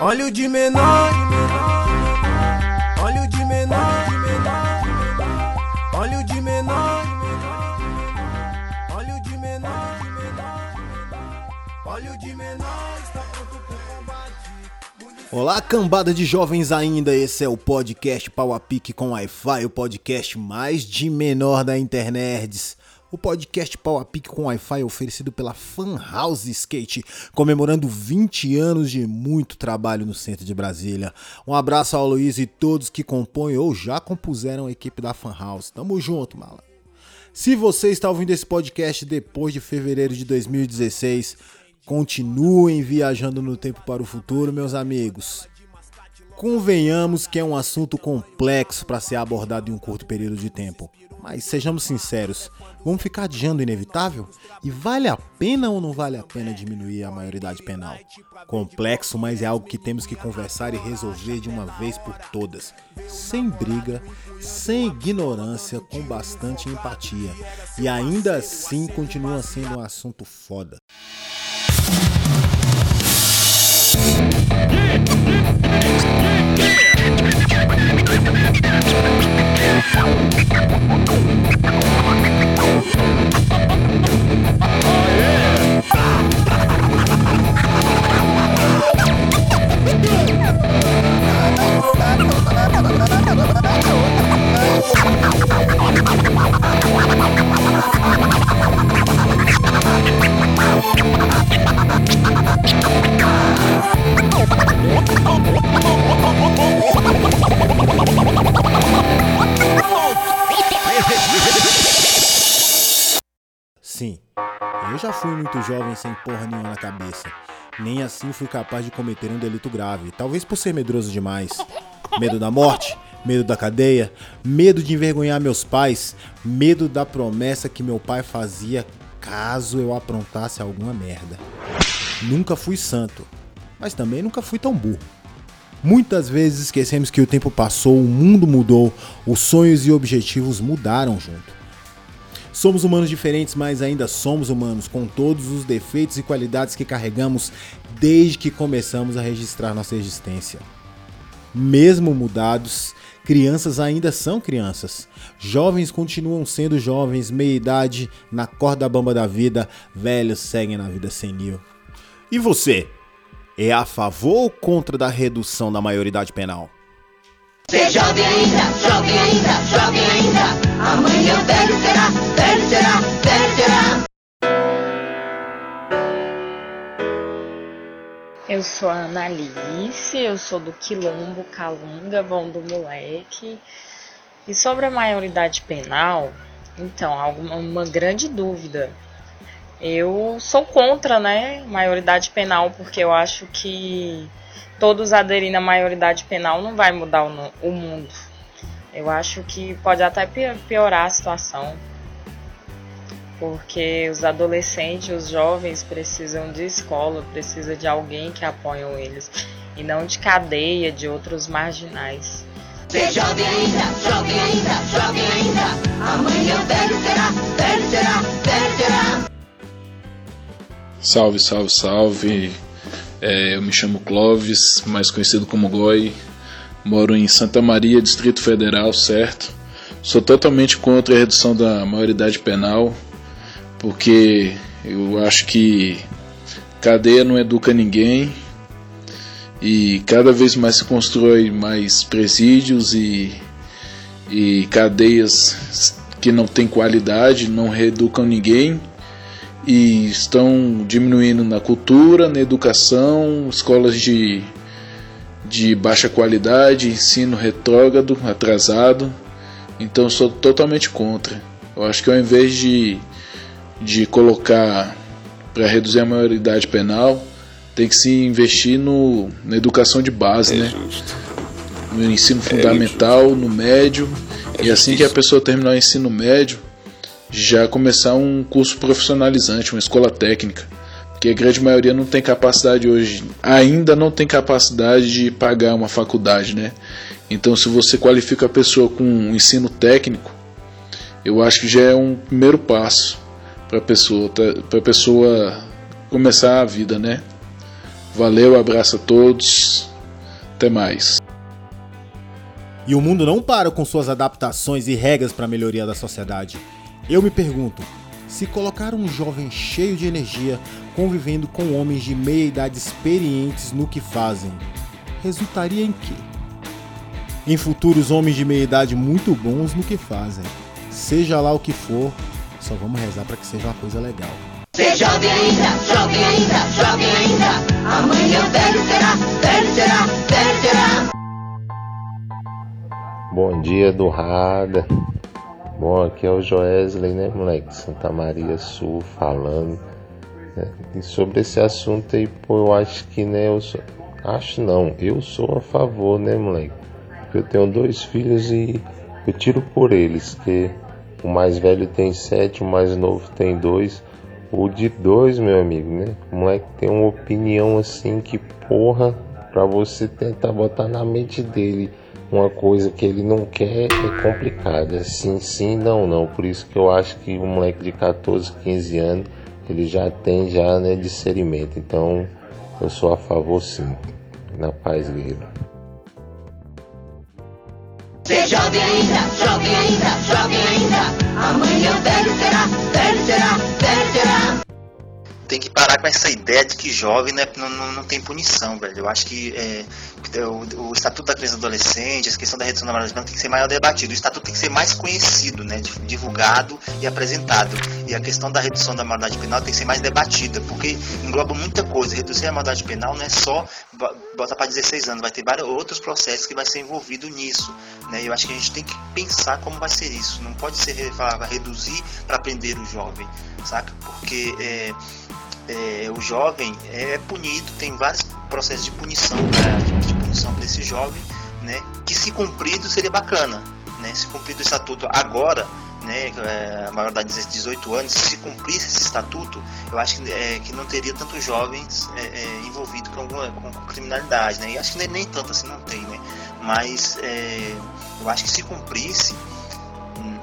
Olha o de menor, olha o de menor, olha o de menor, olha de menor, olha de menor, está pronto pro. Olá, cambada de jovens ainda, esse é o podcast Pau a Pique com Wi-Fi, o podcast mais de menor da internet. O podcast Pau a Pique com Wi-Fi é oferecido pela Fan House Skate, comemorando 20 anos de muito trabalho no centro de Brasília. Um abraço ao Luiz e todos que compõem ou já compuseram a equipe da Fan House. Tamo junto, mala. Se você está ouvindo esse podcast depois de fevereiro de 2016, continuem viajando no tempo para o futuro, meus amigos. Convenhamos que é um assunto complexo para ser abordado em um curto período de tempo. Mas sejamos sinceros, vamos ficar adiando o inevitável? E vale a pena ou não vale a pena diminuir a maioridade penal? Complexo, mas é algo que temos que conversar e resolver de uma vez por todas. Sem briga, sem ignorância, com bastante empatia. E ainda assim continua sendo um assunto foda. Sim, já fui muito jovem sem porra nenhuma na cabeça. Nem assim fui capaz de cometer um delito grave, talvez por ser medroso demais. Medo da morte, medo da cadeia, medo de envergonhar meus pais, medo da promessa que meu pai fazia caso eu aprontasse alguma merda. Nunca fui santo, mas também nunca fui tão burro. Muitas vezes esquecemos que o tempo passou, o mundo mudou, os sonhos e objetivos mudaram junto. Somos humanos diferentes, mas ainda somos humanos, com todos os defeitos e qualidades que carregamos desde que começamos a registrar nossa existência. Mesmo mudados, crianças ainda são crianças. Jovens continuam sendo jovens, meia-idade, na corda bamba da vida, velhos seguem na vida senil. E você? É a favor ou contra da redução da maioridade penal? Ser jovem ainda, jovem ainda, jovem ainda. Amanhã velho será, velho será, velho será. Eu sou a Analice, eu sou do Quilombo Calunga, vão do moleque. E sobre a maioridade penal, então, alguma uma grande dúvida. Eu sou contra, né, maioridade penal, porque eu acho que todos aderindo à maioridade penal não vai mudar o, o mundo. Eu acho que pode até piorar a situação, porque os adolescentes, os jovens precisam de escola, precisa de alguém que apoie eles e não de cadeia de outros marginais. Ser jovem ainda, jovem ainda, jovem ainda. Amanhã velho será, velho será. Salve, salve, salve. É, eu me chamo Clóvis, mais conhecido como Goi. Moro em Santa Maria, Distrito Federal, certo? Sou totalmente contra a redução da maioridade penal, porque eu acho que cadeia não educa ninguém e cada vez mais se constrói mais presídios e, e cadeias que não têm qualidade, não reeducam ninguém e estão diminuindo na cultura, na educação, escolas de, de baixa qualidade, ensino retrógrado, atrasado. Então sou totalmente contra. Eu acho que ao invés de, de colocar para reduzir a maioridade penal, tem que se investir no, na educação de base, É né? justo. no ensino fundamental, no médio, É e assim que a pessoa terminar o ensino médio, já começar um curso profissionalizante, uma escola técnica. Porque a grande maioria não tem capacidade hoje, ainda não tem capacidade de pagar uma faculdade, né? Então, se você qualifica a pessoa com um ensino técnico, eu acho que já é um primeiro passo para a pessoa, para a pessoa começar a vida, né? Valeu, abraço a todos. Até mais. E o mundo não para com suas adaptações e regras para a melhoria da sociedade. Eu me pergunto, se colocar um jovem cheio de energia convivendo com homens de meia idade experientes no que fazem, resultaria em quê? Em futuros homens de meia idade muito bons no que fazem. Seja lá o que for, só vamos rezar para que seja uma coisa legal. Ser jovem ainda, jovem ainda, jovem ainda. Amanhã velho será, velho será, velho será. Bom dia do Rada. Bom, aqui é o Joesley, né, moleque? Santa Maria Sul falando. Né? E sobre esse assunto aí, pô, eu acho que, né, eu sou... Acho não, eu sou a favor, né, moleque? Porque eu tenho dois filhos e eu tiro por eles, que o mais velho tem sete, o mais novo tem dois. O de dois, meu amigo, né? O moleque tem uma opinião assim que, porra, pra você tentar botar na mente dele uma coisa que ele não quer é complicado. Sim, sim, não, não. Por isso que eu acho que um moleque de 14, 15 anos, ele já tem já, né, discernimento. Então, eu sou a favor sim. Na paz, guerreiro. Ser jovem ainda, jovem ainda, jovem ainda. Amanhã velho será, velho será. Tem que parar com essa ideia de que jovem né, não, não, não tem punição, velho. Eu acho que é, o, o Estatuto da Criança e do Adolescente, a questão da redução da moralidade tem que ser maior debatido. O Estatuto tem que ser mais conhecido, né, divulgado e apresentado. E a questão da redução da moralidade penal tem que ser mais debatida, porque engloba muita coisa. Reduzir a moralidade penal não é só botar para 16 anos, vai ter vários outros processos que vai ser envolvido nisso. Né? Eu acho que a gente tem que pensar como vai ser isso. Não pode ser falar, reduzir para prender o jovem, saca? Porque é, é, o jovem é punido, tem vários processos de punição, né, de punição para esse jovem, né, que se cumprido seria bacana, né, se cumprido o estatuto agora, né, é, a maioridade de 18 anos, se cumprisse esse estatuto, eu acho que, é, que não teria tantos jovens é, é, envolvidos com, alguma, com, criminalidade, né, e acho que nem, nem tanto assim não tem, né, mas é, eu acho que se cumprisse,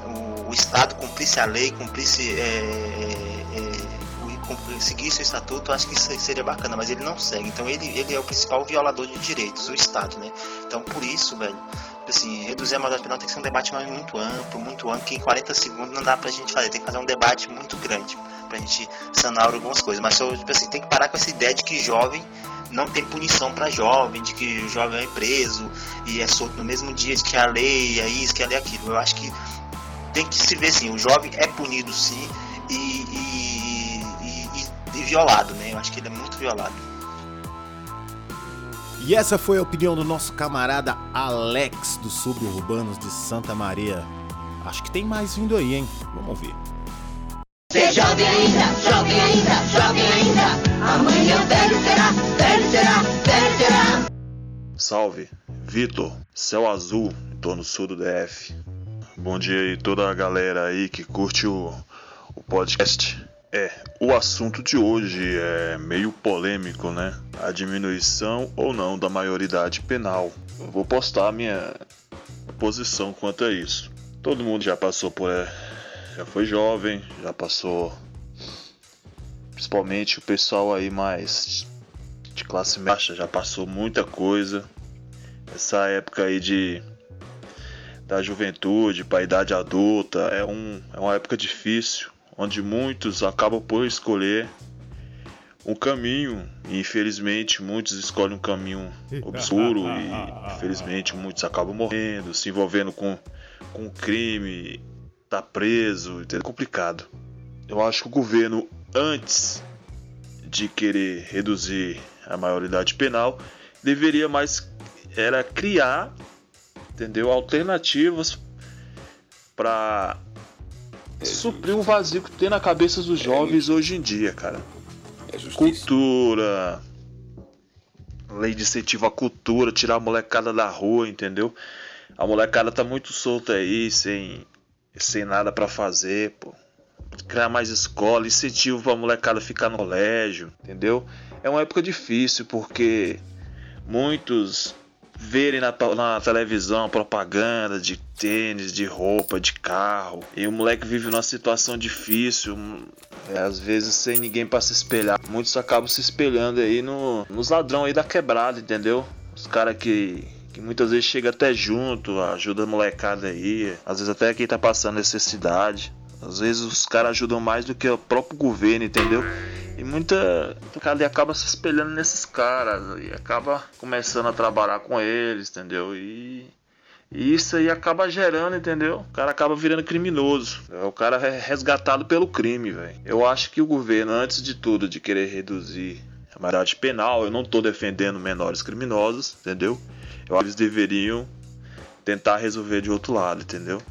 o, o Estado cumprisse a lei, cumprisse seguisse o estatuto, acho que seria bacana, mas ele não segue. Então ele, ele é o principal violador de direitos, o Estado, né? Então por isso, velho, assim, reduzir a maioridade penal tem que ser um debate muito amplo, muito amplo, que em 40 segundos não dá pra gente fazer, tem que fazer um debate muito grande pra gente sanar algumas coisas. Mas tipo assim, tem que parar com essa ideia de que jovem não tem punição para jovem, de que o jovem é preso e é solto no mesmo dia, de que a lei é isso, que a lei é aquilo. Eu acho que tem que se ver assim, o jovem é punido sim e, e, e, violado, né? Eu acho que ele é muito violado. E essa foi a opinião do nosso camarada Alex dos Suburbanos de Santa Maria. Acho que tem mais vindo aí, hein? Vamos ver. Ser jovem ainda, jovem ainda, jovem ainda. Amanhã velho será, velho será, velho será. Salve, Vitor, Céu Azul, tô no sul do DF. Bom dia aí toda a galera aí que curte o, o podcast. É, o assunto de hoje é meio polêmico, né? A diminuição ou não da maioridade penal. Eu vou postar a minha posição quanto a isso. Todo mundo já passou por. é, Já foi jovem, já passou. Principalmente o pessoal aí mais de classe baixa já passou muita coisa. Essa época aí de da juventude para a idade adulta é, um, é uma época difícil, onde muitos acabam por escolher um caminho e infelizmente muitos escolhem um caminho obscuro e infelizmente muitos acabam morrendo, se envolvendo com, com crime, tá preso, é complicado. Eu acho que o governo antes de querer reduzir a maioridade penal deveria mais era criar entendeu? Alternativas para suprir o vazio que tem na cabeça dos jovens hoje em dia, cara. Cultura, lei de incentivo à cultura, tirar a molecada da rua, entendeu? A molecada tá muito solta aí, sem, sem nada para fazer, pô. Criar mais escola, incentivo pra molecada ficar no colégio, entendeu? É uma época difícil porque muitos verem na, na televisão propaganda de tênis, de roupa, de carro. E o moleque vive numa situação difícil, é, às vezes sem ninguém para se espelhar. Muitos acabam se espelhando aí no, nos ladrão aí da quebrada, entendeu? Os caras que que muitas vezes chega até junto, ajuda a molecada aí, às vezes até quem tá passando necessidade. Às vezes os caras ajudam mais do que o próprio governo, entendeu? E muita cara acaba se espelhando nesses caras e acaba começando a trabalhar com eles, entendeu? E, e isso aí acaba gerando, entendeu? O cara acaba virando criminoso. É o cara é resgatado pelo crime, velho. Eu acho que o governo, antes de tudo, de querer reduzir a maioridade penal, eu não tô defendendo menores criminosos, entendeu? Eu acho que eles deveriam tentar resolver de outro lado, entendeu?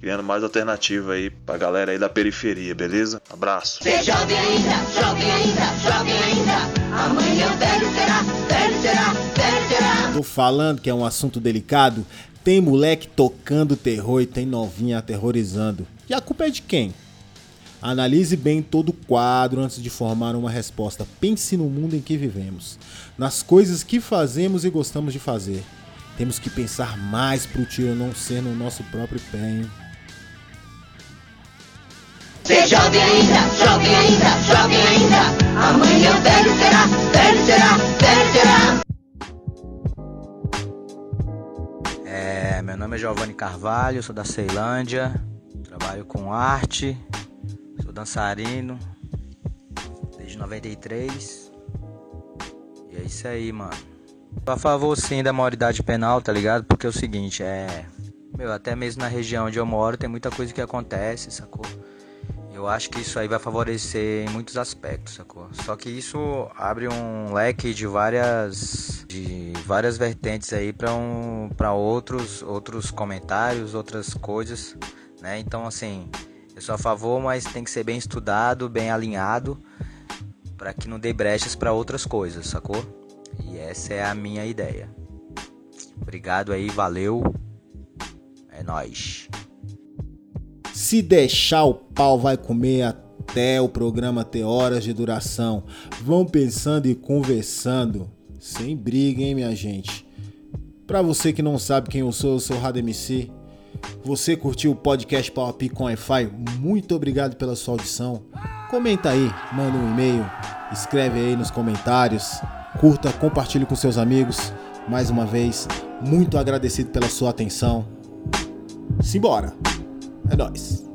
Criando mais alternativa aí pra galera aí da periferia, beleza? Abraço. Jovem ainda, jovem ainda, jovem ainda. Amanhã velho será, velho será, velho será. Tô falando que é um assunto delicado. Tem moleque tocando terror e tem novinha aterrorizando. E a culpa é de quem? Analise bem todo o quadro antes de formar uma resposta. Pense no mundo em que vivemos, nas coisas que fazemos e gostamos de fazer. Temos que pensar mais pro tiro não ser no nosso próprio pé, hein? Ser jovem ainda, jovem ainda, jovem ainda. Amanhã velho será, velho será, velho será. É, meu nome é Giovanni Carvalho, sou da Ceilândia, trabalho com arte, sou dançarino desde 93. E é isso aí, mano. Tô a favor sim da maioridade penal, tá ligado? Porque é o seguinte, é. Meu, até mesmo na região onde eu moro tem muita coisa que acontece, sacou? Eu acho que isso aí vai favorecer em muitos aspectos, sacou? Só que isso abre um leque de várias de várias vertentes aí para um para outros outros comentários, outras coisas, né? Então assim, eu sou a favor, mas tem que ser bem estudado, bem alinhado para que não dê brechas para outras coisas, sacou? E essa é a minha ideia. Obrigado aí, valeu. É nós. Se deixar o pau vai comer até o programa ter horas de duração. Vão pensando e conversando. Sem briga, hein, minha gente? Pra você que não sabe quem eu sou, eu sou o Rado MC. Você curtiu o podcast a Pique com Wi-Fi? Muito obrigado pela sua audição. Comenta aí, manda um e-mail, escreve aí nos comentários, curta, compartilhe com seus amigos. Mais uma vez, muito agradecido pela sua atenção. Simbora! É nóis.